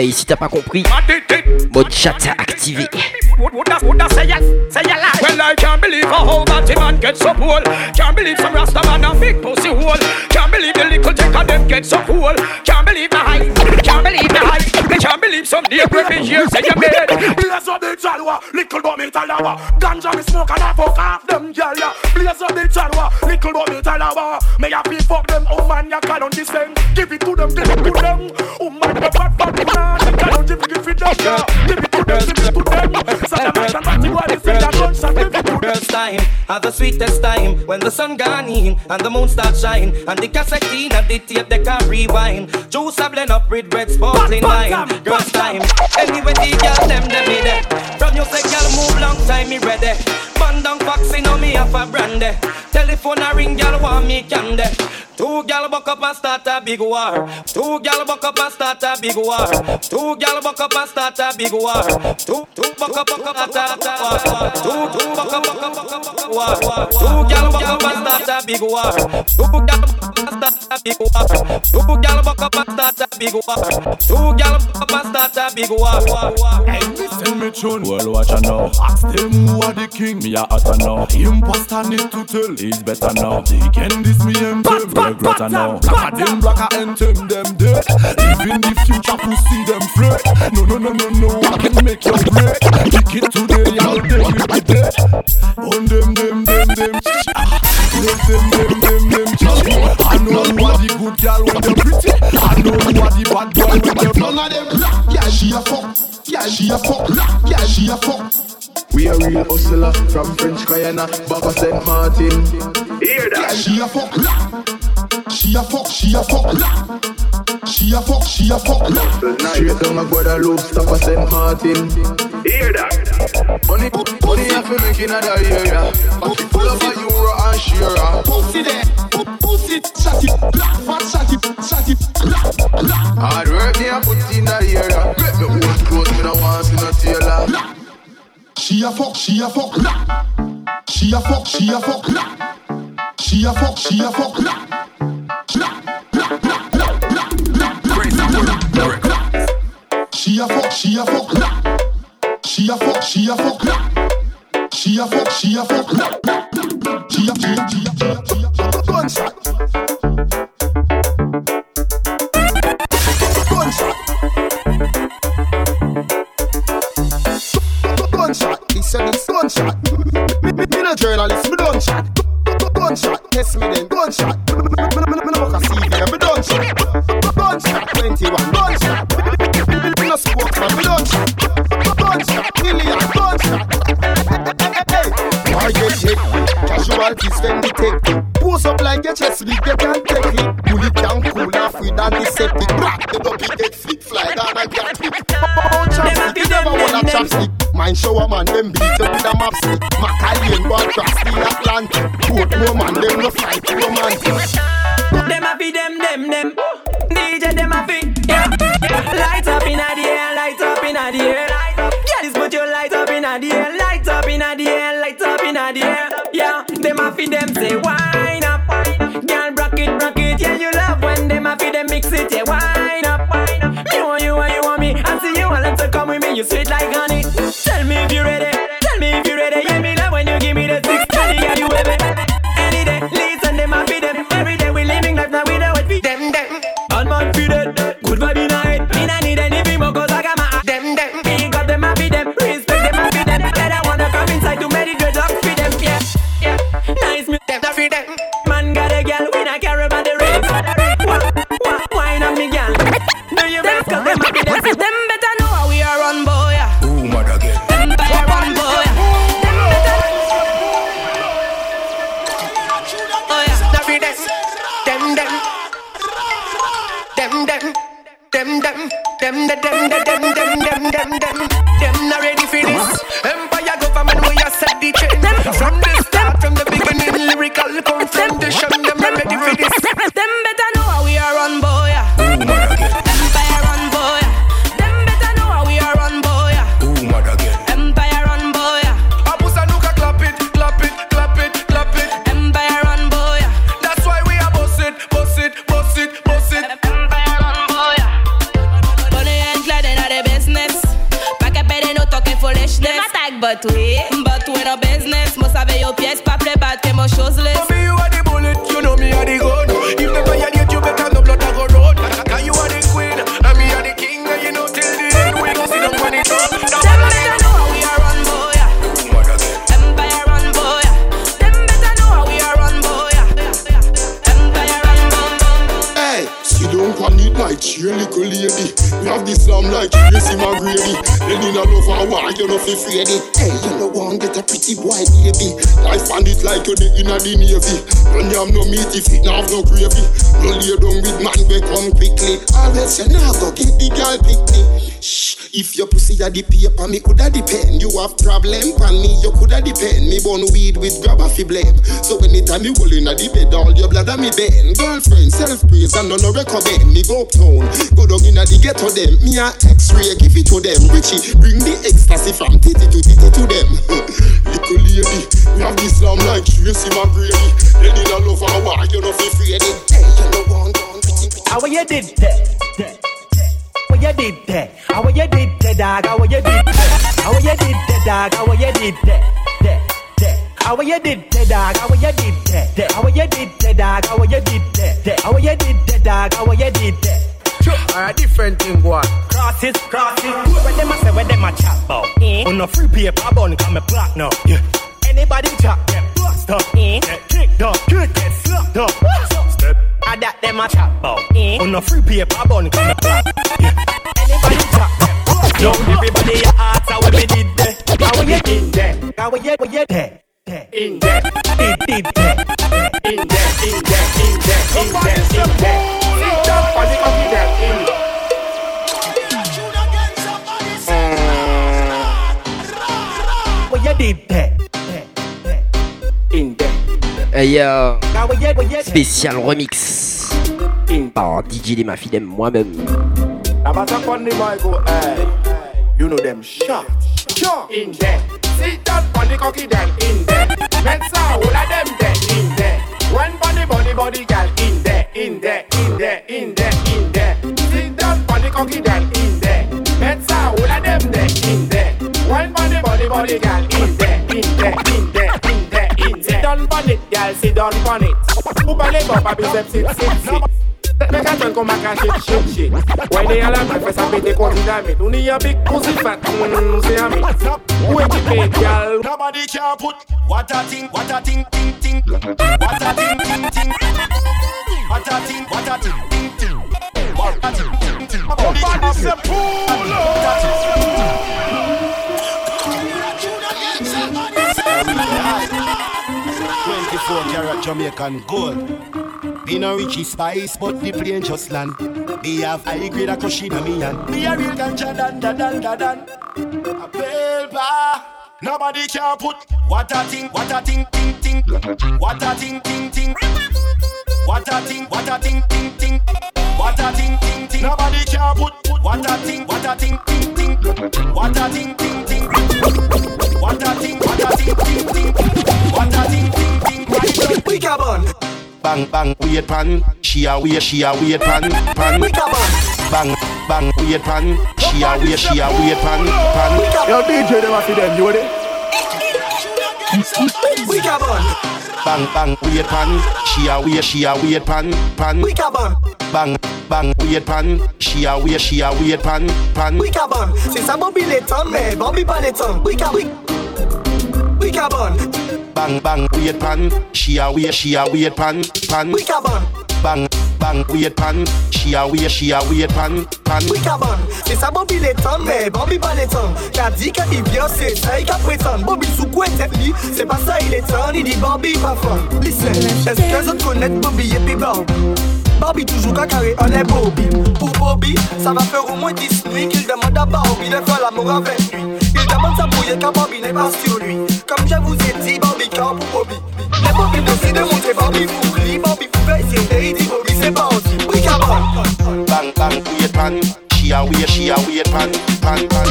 [SPEAKER 1] Hey, si t'as pas compris,
[SPEAKER 27] Mad did it,
[SPEAKER 1] mode chat activé.
[SPEAKER 27] would, would I, would I say a, say a lie? Well, I can't believe a whole batty man get so cool. Can't believe some rasta man a big pussy hole. Can't believe the little take of them get so cool. Can't believe the hype, can't believe the hype. They can't believe some day every year say you made.
[SPEAKER 28] Blaze up the chalwa, little but me talawa. Ganja me smoke and I fuck half them gyal ya. Blaze up the chalwa, little but me talawa. May I be fuck them, oh man, ya can't understand. Give it to them, give it to them. It, give it to them, give it to them. Saddam and Batty boy, they say give it to them.
[SPEAKER 29] Time, have the sweetest time when the sun gone in and the moon start shine and the cassette in and the tape they can rewind. Juice a blend up with red sparkling wine. Girls time, anyway the girl them them me there. From you say girl move long time me ready. Band down vaccine on me have a brandy. Telephone a ring girl want me candy. Two gal buck up and start a big war. Two gal buck up and start a big war. Two gal buck up and start a big war. Two two buck up buck up and start a war. Two two buck up buck up buck up buck up war. Two gal buck up and start a big war. Two gal and start a big war. Two gal buck up and start a big war. Two gal buck up and start a big war.
[SPEAKER 28] Hey, listen me tune. Well, watch out now. Ask them who are the king. Me a hotter now. Imposter need to tell. It's better now. They can this me and them. Regret uh, now. Black them black and them them dead. Even the future to see them flirt. No no no no no. I can make you break. Kick it today, all day you be dead. On them them them them. Them them them them them. chichi. I know who are the good girl when they're pretty. I know who are the bad boy when they're
[SPEAKER 30] None of them black, yeah, she a fuck. Yeah, she a fuck. Yeah, she a fuck.
[SPEAKER 20] We a real hustler from French Guyana, back of St. Martin.
[SPEAKER 30] Hear that? Yeah, she a fuck. She a fuck. She a fuck. She a fuck. She a fuck.
[SPEAKER 20] Straight down a Guadeloupe, stop at St. Martin.
[SPEAKER 30] Hear that?
[SPEAKER 20] Money, money have to make in other area. Pocket full of a euro and share.
[SPEAKER 30] Pussy there. Pussy. Shut it. Black fat. Shut it. Shut it. Black. Black.
[SPEAKER 20] Hard work me a put in the area. Make me own clothes, me no want see no tailor.
[SPEAKER 30] She a fuck. She a fuck. She a fuck. She a fuck. She a fuck. She a fuck. She a fuck. She a fuck. She a fuck. She a fuck. She a fuck. She a fuck. She a she a she a she a she a. Gunshot. A this gunshot. Me me me no journalist. Me done shot. Gunshot. Test me then. Gunshot. Me me me me no work a CV. Me done shot. Gunshot. Twenty one. Gunshot. Me me me no spokesman. Me done shot. Gunshot. Million. Gunshot. Why get hit? Casualties when take Pose up like your chest big, you can't take it Bullet can cool off with antiseptic Brak, the dopey get flip, fly down and get it Oh, a chopstick Mind shower man, them beat you with a map stick Macallian boy cross the Atlantic Boat no man, them no fight romantic
[SPEAKER 18] Them a fi them, them, them. DJ them a fi, yeah, yeah. Light up inna the air, light up inna the air. Girls, put your light up inna the air, light up inna the air, light up inna the air. Yeah, them a fi them say wine up, girl, rock it, rock it. Yeah, you love when them a fi them mix it. Yeah, wine up, you sweet like honey. Tell me if you're ready,
[SPEAKER 25] cheer little lady. We have the slam like Tracy McGrady. Then in a love a while, you know afraid it. Hey, you know one get a pretty boy baby. Life find it like you're the inna the navy. When you have no meat if not have no gravy. No lay down with man come quickly. Always you now go get the girl me. Shh, if your pussy a the paper, me coulda depend. You have problem pan me, you coulda depend. Me born weed with grab fi blame. So anytime you roll inna the bed, all your blood a me bend. Girlfriend, self praise and no no recommend. Me go uptown, go down inna the ghetto them. Me a X-ray, give it to them. Richie, bring the ecstasy from titty to titty to them. Little lady, me have this slam like Tracy McGrady. Then in a love a while, you know fi afraid. Hey, you one down, pretty pretty.
[SPEAKER 13] How you did that? How you did that? How you did that, dog? How you did that? How you did that, dog? How you did that? How you did that, dog? How you did that? How you did that, dog? How you did? That. How you did that, dog? How you did that?
[SPEAKER 31] Sure, a different thing, boy.
[SPEAKER 13] Crosses, crosses. Where them a say, where them a chat about? Eh? On a free paper bun, come a black now. Yeah. Anybody chat, get bust up. Eh? Get kicked up, kick, get slapped up. Step. I that them a chat about. Eh? On a free paper bun, come a black. Yeah. Anybody chat, get bust up. Everybody your hearts, how we did that? How we did that? How we did that? In there, did that? In there, in there, in there, in there, in there.
[SPEAKER 1] Hey yo, spécial remix par DJ Les moi-même.
[SPEAKER 31] Mic, go, hey. You know them shot, shot in there. Sit down on the cocky then in there. Mensa, all of them in there. One body, body, body, girl in there, in there, in there, in there, in there. Sit down on the cocky then in there. Mensa, all of them there in there. One body, body, body, girl in there, in there, in there, in there, in there. Sit down on it, girl, sit down on it. Who bally go, baby, sit, sit, sit, sit. Make a drink come back and shit, shit, shit. Why they all have breakfast and pay the cut in a bit? Only a big pussy fat, mm, see a me. Wait it, big girl.
[SPEAKER 30] Nobody can put what a thing, what a thing, ting, ting. What a thing, ting, ting. What a thing, what a thing, ting, ting. What a thing, ting, ting.
[SPEAKER 31] Nobody say pull
[SPEAKER 30] Twenty-four carat Jamaican gold. Been a Richie Spice, but the plane just land. They have high grade a crushing me and me a real ganja dan dan dan dan dan. A paper. Nobody can put what a thing, what a thing, ting ting. What a thing, ting ting. What a thing, what a thing, ting ting. What a thing, ting ting. Nobody can put what a thing, what a thing, ting ting. What a thing, ting ting. What a thing, what a thing, ting ting. Right up. We carbon.
[SPEAKER 32] Bang bang weird pan, she a weird she a weird pan pan. Bang bang weird pan, she a weird she a weird pan pan.
[SPEAKER 31] Yo, DJ, them a fi them, you ready?
[SPEAKER 30] We carbon.
[SPEAKER 32] Bang bang weird pan, she a weird she a weird pan pan.
[SPEAKER 30] We carbon.
[SPEAKER 32] Bang bang weird pan, she a weird she a weird pan pan.
[SPEAKER 30] We carbon. C'est ça Bobby les temps, mais Bobby pas les temps. We We carbon.
[SPEAKER 32] Bang bang weird pan, she a weird she a weird pan pan.
[SPEAKER 30] We carbon.
[SPEAKER 32] Bang bang weird pan, she a weird she a weird pan pan.
[SPEAKER 30] Oui, carbone, c'est ça Bobby les temps, mais Bobby pas les temps. Qu'a dit qu'il vient, c'est ça, il qu'a prétend. Bobby sous quoi tête lui, c'est pas ça, il est temps, il dit Bobby pas fun. Listen, est-ce que vous connaissez Bobby et puis Bob? Barbie toujours qu'à carré, on est Bobby. Pour Bobby, ça va faire au moins 10 nuits qu'il demande à Barbie de faire l'amour avec lui. Il demande sa bouille car Barbie n'est pas sur lui. Comme je vous ai dit, Barbie car pour Bobby. Mais Bobby décide de montrer Barbie pour lui. Barbie pouvait essayer et il dit Bobby c'est pas aussi. Bricabon.
[SPEAKER 32] Bang bang, wait pan. She a wait, she a wait pan, pan pan.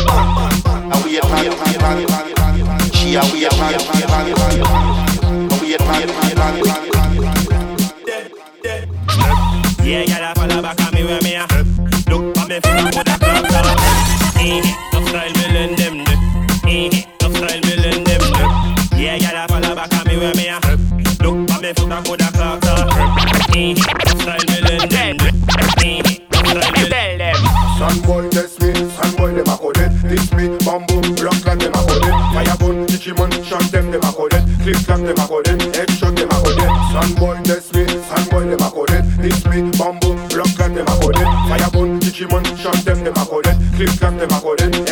[SPEAKER 32] A wait pan, pan pan, pan. She a wait pan, pan pan, pan. A wait pan, pan pan, pan.
[SPEAKER 33] Yeah, yeah, follow back at me where me a Look for me from a good club Eh, tough style me learn them do. Eh, tough style me learn them do. Yeah, yeah, follow back at me where me a Look for me from a good club Eh, tough style me learn them do. Eh, tough style me tell them.
[SPEAKER 34] Sun boy test me, sun boy dem a coded This me, bamboo, rock clan dem a coded Fire gun, Digimon, shot them dem a coded Click clap dem a coded, headshot dem a coded Sun boy test
[SPEAKER 18] Clip-Clap der Marolen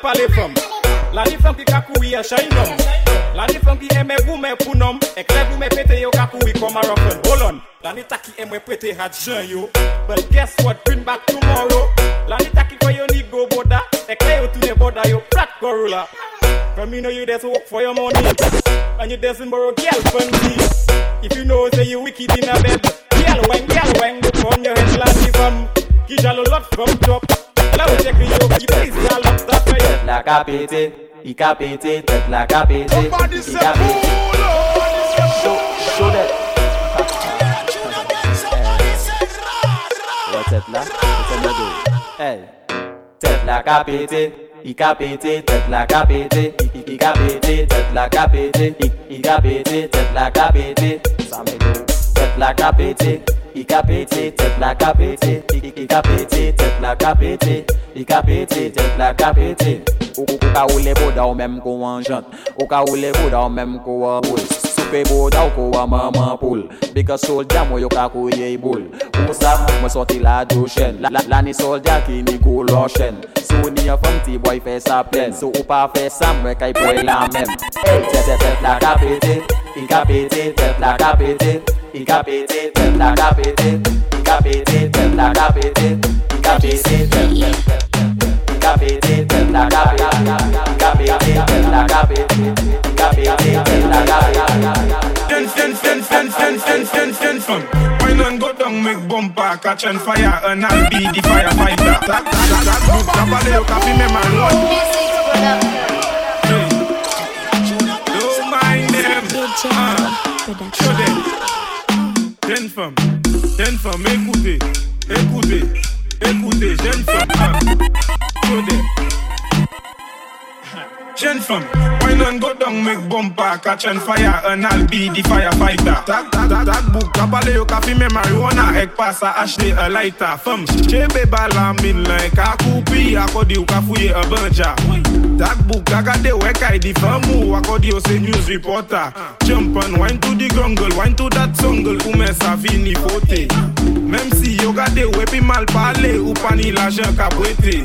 [SPEAKER 18] pa le fom. La li fom ki kakouye a
[SPEAKER 35] chay nom.
[SPEAKER 18] La li fom ki eme boume pou nom. E kre boume pete yo kakouye koma rofen Bolon, la li taki eme pete hat jen yo. But guess what, bring back tomorrow. La li taki kwayo ni go boda. E kre yo tune boda yo. Plat gorula From you know you just work for your money. And you just borrow girl from me If you know say you wicked in a bed Girl wang, girl wang, look on your head like you from Give a lot from top La kapete, i kapete, tek
[SPEAKER 35] la kapete, i kapete Show, show that Tet la, tet la do Hey. Tet la kapete, i kapete, tet la kapete I kapete, tet la kapete, i kapete, tet la kapete Sa me do Tet la kapete I ka pete, tet la ka pete. I ka pete, tet la ka pete. I ka pete, tet la ka pete. Ou ka oule boda ou menm ko an jant. Ou ka oule boda ou menm ko an boul Soupe boda ou ko an maman poul. Bika solja mwen yo ka kouye boul. Ou sa mwen soti la doshen La ni solja ki ni go loshen Sou ni an fom ti boy fe sa plen. Sou ou pa fe sa mwen kay boy e la menm Tet tet tet la ka pete. I ka pete, tet la
[SPEAKER 34] ka pete. incapacitated, incapacitated, and go down, make bumper catch on fire, and I'll be the firefighter. That that me man. Don't mind them. Show them. Jeune femme, jeune femme, écoutez, écoutez, écoutez, jeune femme. Uh, jen fam. Wine an go down mek bompa Catch an fire an al be di firefighter. Tak tak tak tak buk Kapale yo kafi me marijuana Ek pasa ashte a lighter Fam. Chebe bala min lan Ka koupi akodi yo ka fuye a banja. Tak buk kagade wek ay di famu Akodi yo se news reporter. Jump an wine to di grungle Wine to dat sungle Koume sa fini fote Mem si yo gade wepi mal pale Ou pani la jen ka bwete.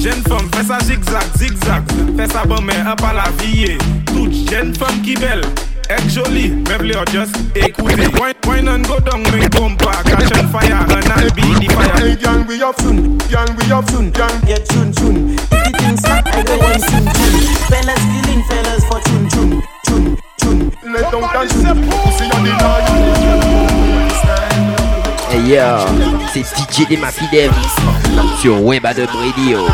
[SPEAKER 34] Jeune femme fais ça zigzag, zigzag, fais ça bon up à la vie. Toute jeune femme qui belle, est jolie, meuble or just écoutez. Wine, wine and go down, make bumper, catch on fire, and I'll be the fire.
[SPEAKER 35] Hey, gang, we up soon. Gang, we up soon. Gang, get tune, tune. If the things stop, I go one soon, tune. Fellas killing fellas for tune, tune, tune, tune. Let down dance, pussy on the
[SPEAKER 1] Hey yo, c'est DJ Dema Fidem sur Web Adam Radio.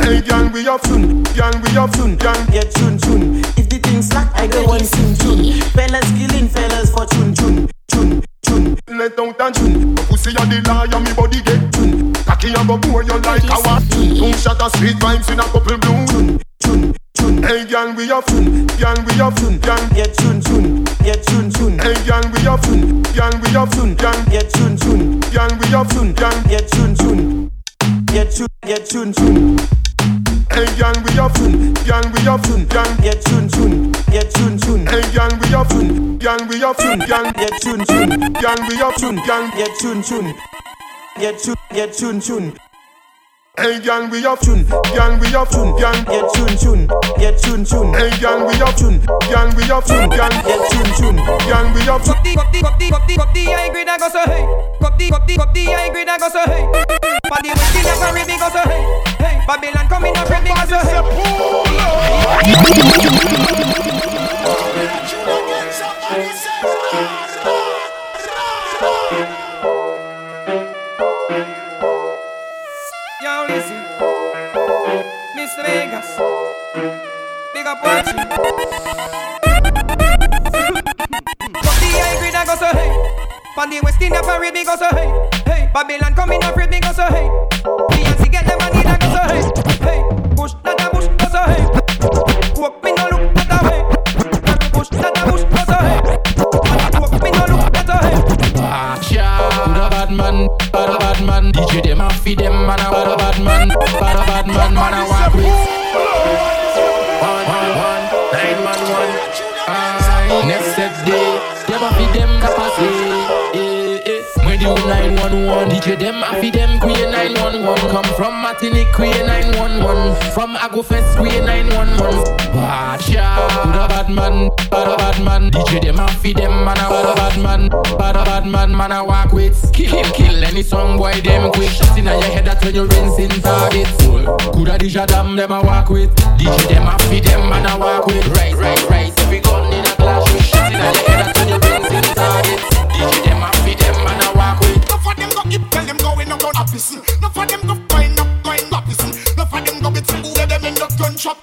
[SPEAKER 35] Hey, gang, we up soon. Gang, we up soon. Gang, get tune, tune. If the things slack, I go one soon, tune. Fellas killing fellas for tune, tune, tune, tune. Let down dance, tune. Pussy on the lie, me body get tune. Cocky and go boy, you like a what? Boom shot a sweet vibes in a couple bloom. Tune, tune, tune. Hey, gang, we up soon. Gang, we up soon. Gang, get tune, tune. Get tune, tune. Hey, gang, we up soon. Gang, we up soon. Gang, get tune, tune. Gang, we up soon. Gang, get tune, tune. Get tune, get tune, tune. Hey, gang, we up soon. Gang, we up soon. Gang, get tune, tune. Get tune, tune. Hey, gang, we up soon. Gang, we up soon. Gang, get tune, tune. Gang, we up soon. Gang, get tune, tune. Get tune, get tune, tune. Hey, gang, we up tune. Gang, we up tune. Gang, get tune, tune. Get tune, tune. Hey, gang, we up tune. Gang, we up tune. Gang, get tune, tune. Gang, we up tune.
[SPEAKER 36] The, cup the, cup the, cup the high grade I go so uh, hey. Cup the, cup the, cup the high grade I go so uh, hey. Body with the never really go so hey. Hey, Babylon coming up ready go so uh, hey. Up watching. Cup the high grade I go so hey. Pan the West Indian parade me go so hey. Hey, Babylon coming up ready go so hey. Beyonce get them money that go so hey. Hey, push that a push go so hey. Walk me no look that a way. Push that a push go so hey. Walk me no look that a hey.
[SPEAKER 37] Acha, Buddha bad man, bad a bad man. DJ them a feed them man a bad a bad man, bad a bad man man a walk with. 911. DJ them, I feed them, Queen 911. Come from Martinique, Queen 911. From Agofest, Queen 911. Watch out, the bad man, bad bad man. DJ them, I feed them, man, a bad bad man, bad bad man, man, I walk with. Kill, kill any song boy, them quick. Shot in your head, that's when you're rinsing target. Coulda DJ them, them I walk with. DJ them, I feed them, man, I walk with. Right, right, right. Every gun in a clash, shot in your head, that's when you're rinsing target. DJ them.
[SPEAKER 38] On office. Enough of them go find up mind office. Enough of them go who let them in the gun shop.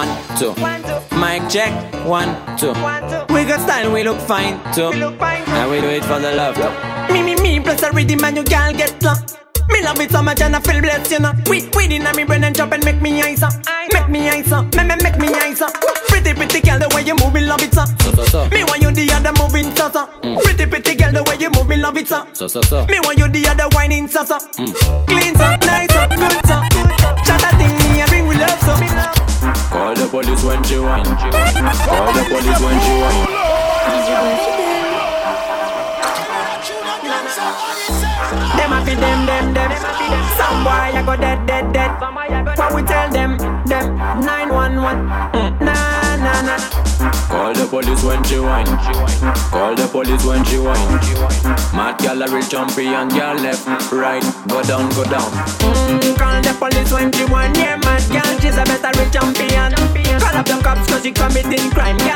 [SPEAKER 18] One,
[SPEAKER 4] two. Mic check, one, two. We got style, we look fine too. And we do it for the love.
[SPEAKER 18] Me, me, me, plus a rhythm and you can't get locked. Me love it so much and I feel blessed, you know. With, with it, me brain and jump and make me eyes up. Make me eyes up, me, me, make me eyes up. Pretty, pretty girl, the way you move, me love it, so.
[SPEAKER 4] So, so, so.
[SPEAKER 18] Me want you the other moving, so, so. Mm. Pretty, pretty girl, the way you move, me love it, so.
[SPEAKER 4] So, so, so.
[SPEAKER 18] Me want you the other whining, so, so. Mm. Clean, so, nice, so, good, so.
[SPEAKER 37] Police when she. Call the police when she
[SPEAKER 18] a fi them, them, them. Some boy a go dead, dead, dead. What we tell them, them 911. Mm. Nah, nah, nah.
[SPEAKER 4] The police when she whine. Call the police when she whine. Mad gal a real champion, gal left, right, go down, go down.
[SPEAKER 18] Mm, call the police when she want Yeah, mad girl, she's a better rich champion Call up the cops cause she committing crime Girl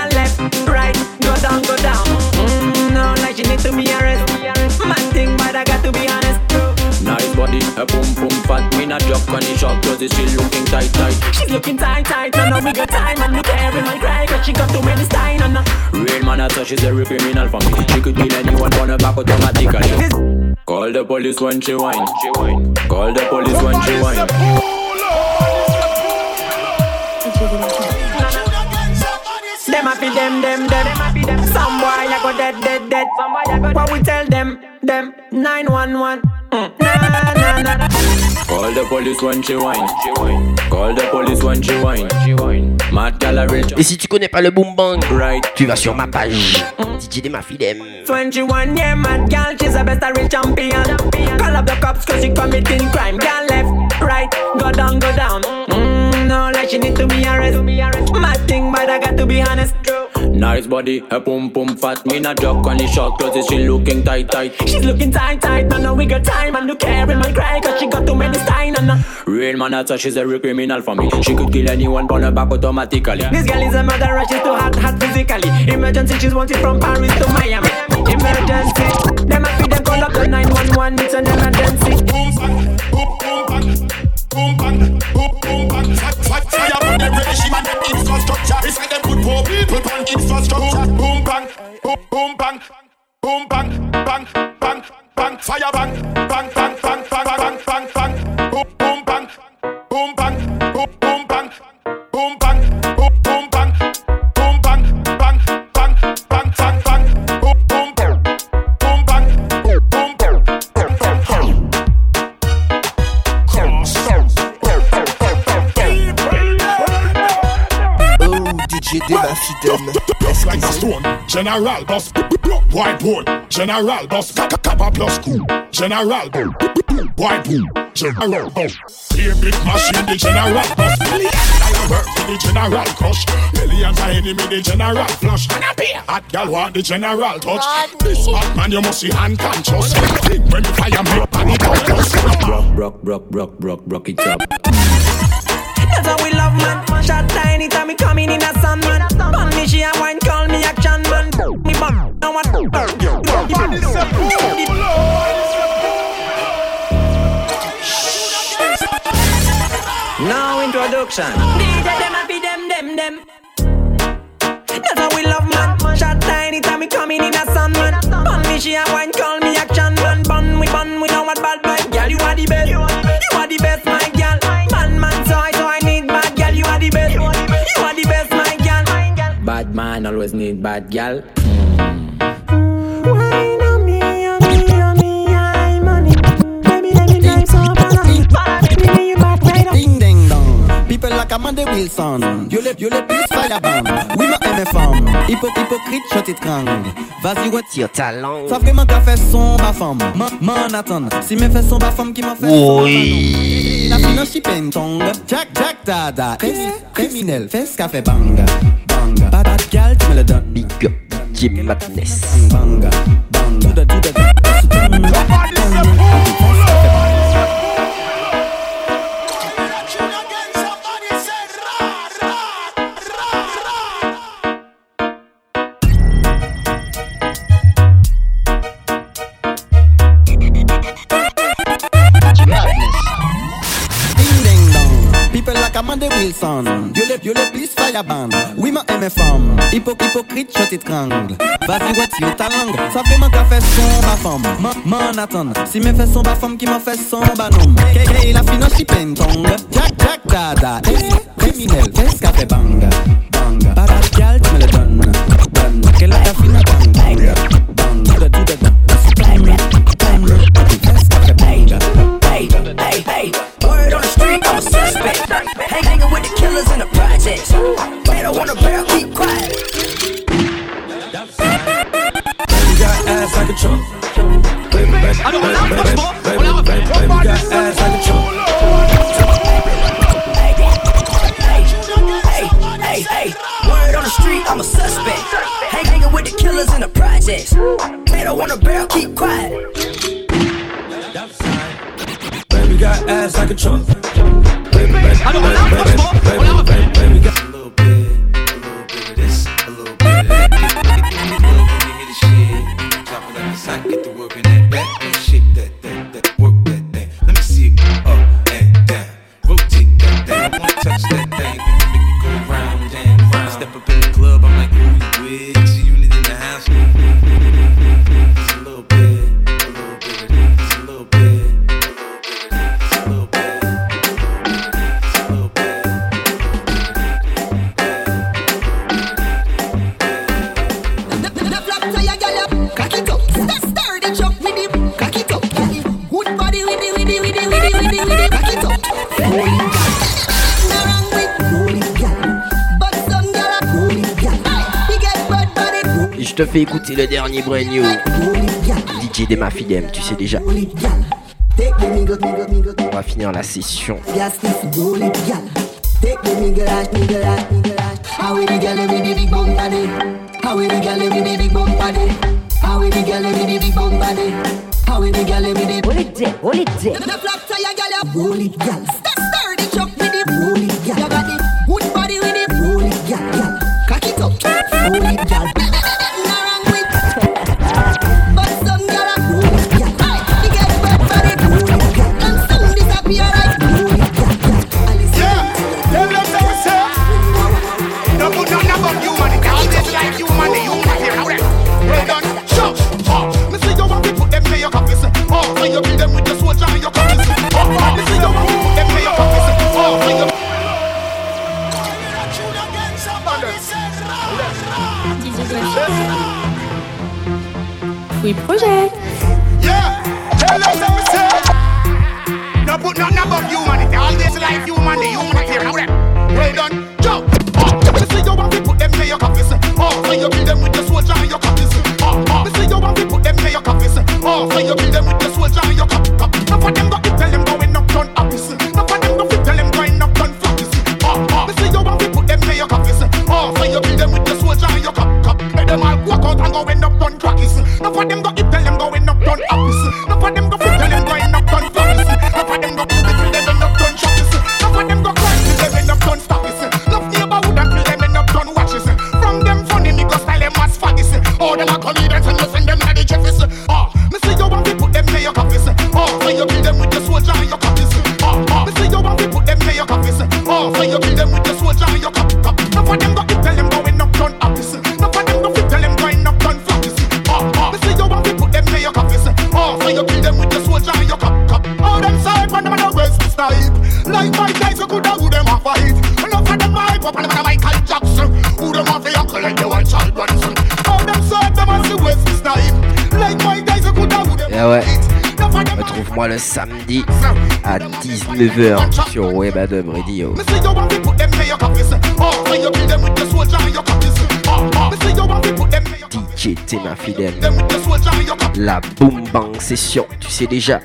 [SPEAKER 4] Me joke on the short clothes, she looking tight tight.
[SPEAKER 18] She's looking tight, tight, no, no, we got time And look every man cry cause she got too many style no.
[SPEAKER 4] Real man, I thought she's a real criminal for me. She could kill anyone, on her back automatically. Call the police when she whine. Call the police when she whine.
[SPEAKER 18] Them a fi them, them, them Some boy a go dead, dead, dead What we tell them, them 911 mm. Nah, nah, nah
[SPEAKER 4] Call the police when she whine. Call the police when she whine. Mad real
[SPEAKER 1] Et si tu connais pas le boom bang, tu vas sur ma page. DJ de ma fidèle.
[SPEAKER 18] 21 yeah mad girl, she's a better rich champion. Call up the cops cause she committing crime. Girl left, right, go down, go down. Mm, no, like she need to be arrested. Mad thing, but I got to be honest.
[SPEAKER 4] Nice body, a boom boom fat. Me not joke on the short clothes, she looking tight tight.
[SPEAKER 18] She's looking tight, tight, no, no, we got time. And look every man cry cause she got too many style. No, no.
[SPEAKER 4] Real man, I thought she's a real criminal for me. She could kill anyone, on her back automatically.
[SPEAKER 18] This girl is a murderer, she's too hot, hot physically. Emergency, she's wanted from Paris to Miami. Emergency, them a feed them call up the 911, it's an emergency.
[SPEAKER 38] Boom bang, boom boom bang. Fire fire on the regime and the infrastructure. It's like them put poor people on infrastructure. Boom bang, boom boom bang, boom bang, bang bang bang. Fire bang, bang bang bang bang bang bang bang. Boom boom bang, boom bang, boom boom bang, boom bang, boom boom
[SPEAKER 30] Oh, DJ de ma fidèle.
[SPEAKER 24] Just like a stone, General Boss, White Bull, General Boss, Kappa Plus Cool, General Bull, White Bull, General Boss. Here big machine, the General Boss. Million dollar work for the General Crush. Millions of enemy, the General Flush. And a beer, hot gal want the General Touch. This hot man, you must see unconscious. Think when you fire me up and it out just.
[SPEAKER 4] Rock, rock, rock, rock, rock, rock it up.
[SPEAKER 18] That's how we love man. Shot tiny me she a wine call me action man. Me bum no one.
[SPEAKER 4] Now introduction. Always need bad gal.
[SPEAKER 39] Ding ding dong. People like Amanda Wilson. You le, you le plus. Oui, ma MFM. Hypo, hypocrite, it krang. Vas-y, ouais.
[SPEAKER 1] Tire ta langue.
[SPEAKER 39] Ça vraiment fait son ba femme. M'en attend. Si me fait son ba femme qui m'a fait
[SPEAKER 1] Oui.
[SPEAKER 39] La finance. Jack, Jack, dada. Criminel, fais ce qu'a fait bang. Bang. Bad, bad gal, tu me le donnes.
[SPEAKER 1] Big up, Jim Madness.
[SPEAKER 39] Bang. Bang. Tout de, tout de. Ding Wilson. You le, you le plus fireband. Oui, ma MFM. Hypo, hypocrite, shot it krang. Vas-y, ouais, tire ta langue. Ça vraiment qu'a fait son ba femme. M'en attend. Si me fait son ba femme qui m'a fait son ba nom. Hey, la finance qui peine tong. Jack, Jack, dada. Hey, criminel, fais ce qu'a fait bang. Bang. Bad, bad gal, tu me le donnes. Donne. Quelle a ta finance bang. Bang. Bang. Tout de, tout de, bang. killers in the projects. Man, I
[SPEAKER 40] wanna barrel, keep quiet. Baby got ass like a trunk. I don't allow much more. Allow got ass like a
[SPEAKER 34] trunk. I'm a suspect. Hang, hanging with the killers in the projects. They don't want a barrel, keep quiet.
[SPEAKER 28] Baby got ass like a trunk. Alors on franchement, on a
[SPEAKER 1] fait écouter le dernier brand new. DJ des Mafidem, tu sais déjà. On va finir la session.
[SPEAKER 5] Hold it. The.
[SPEAKER 38] What them
[SPEAKER 1] samedi à 19h sur Webadub Radio. DJ Tema
[SPEAKER 38] fidèle.
[SPEAKER 1] La boom bang session, tu sais déjà.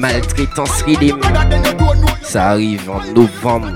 [SPEAKER 1] maltraitance rhythm. Ça arrive en novembre.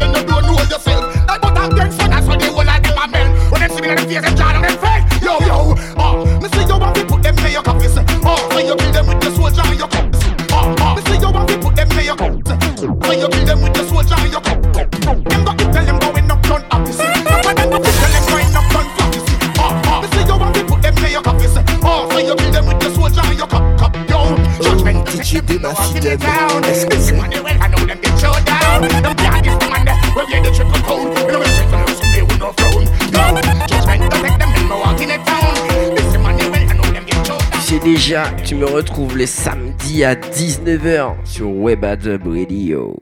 [SPEAKER 38] Ninja.
[SPEAKER 1] Tu me retrouves les samedis à 19h sur Webad Radio.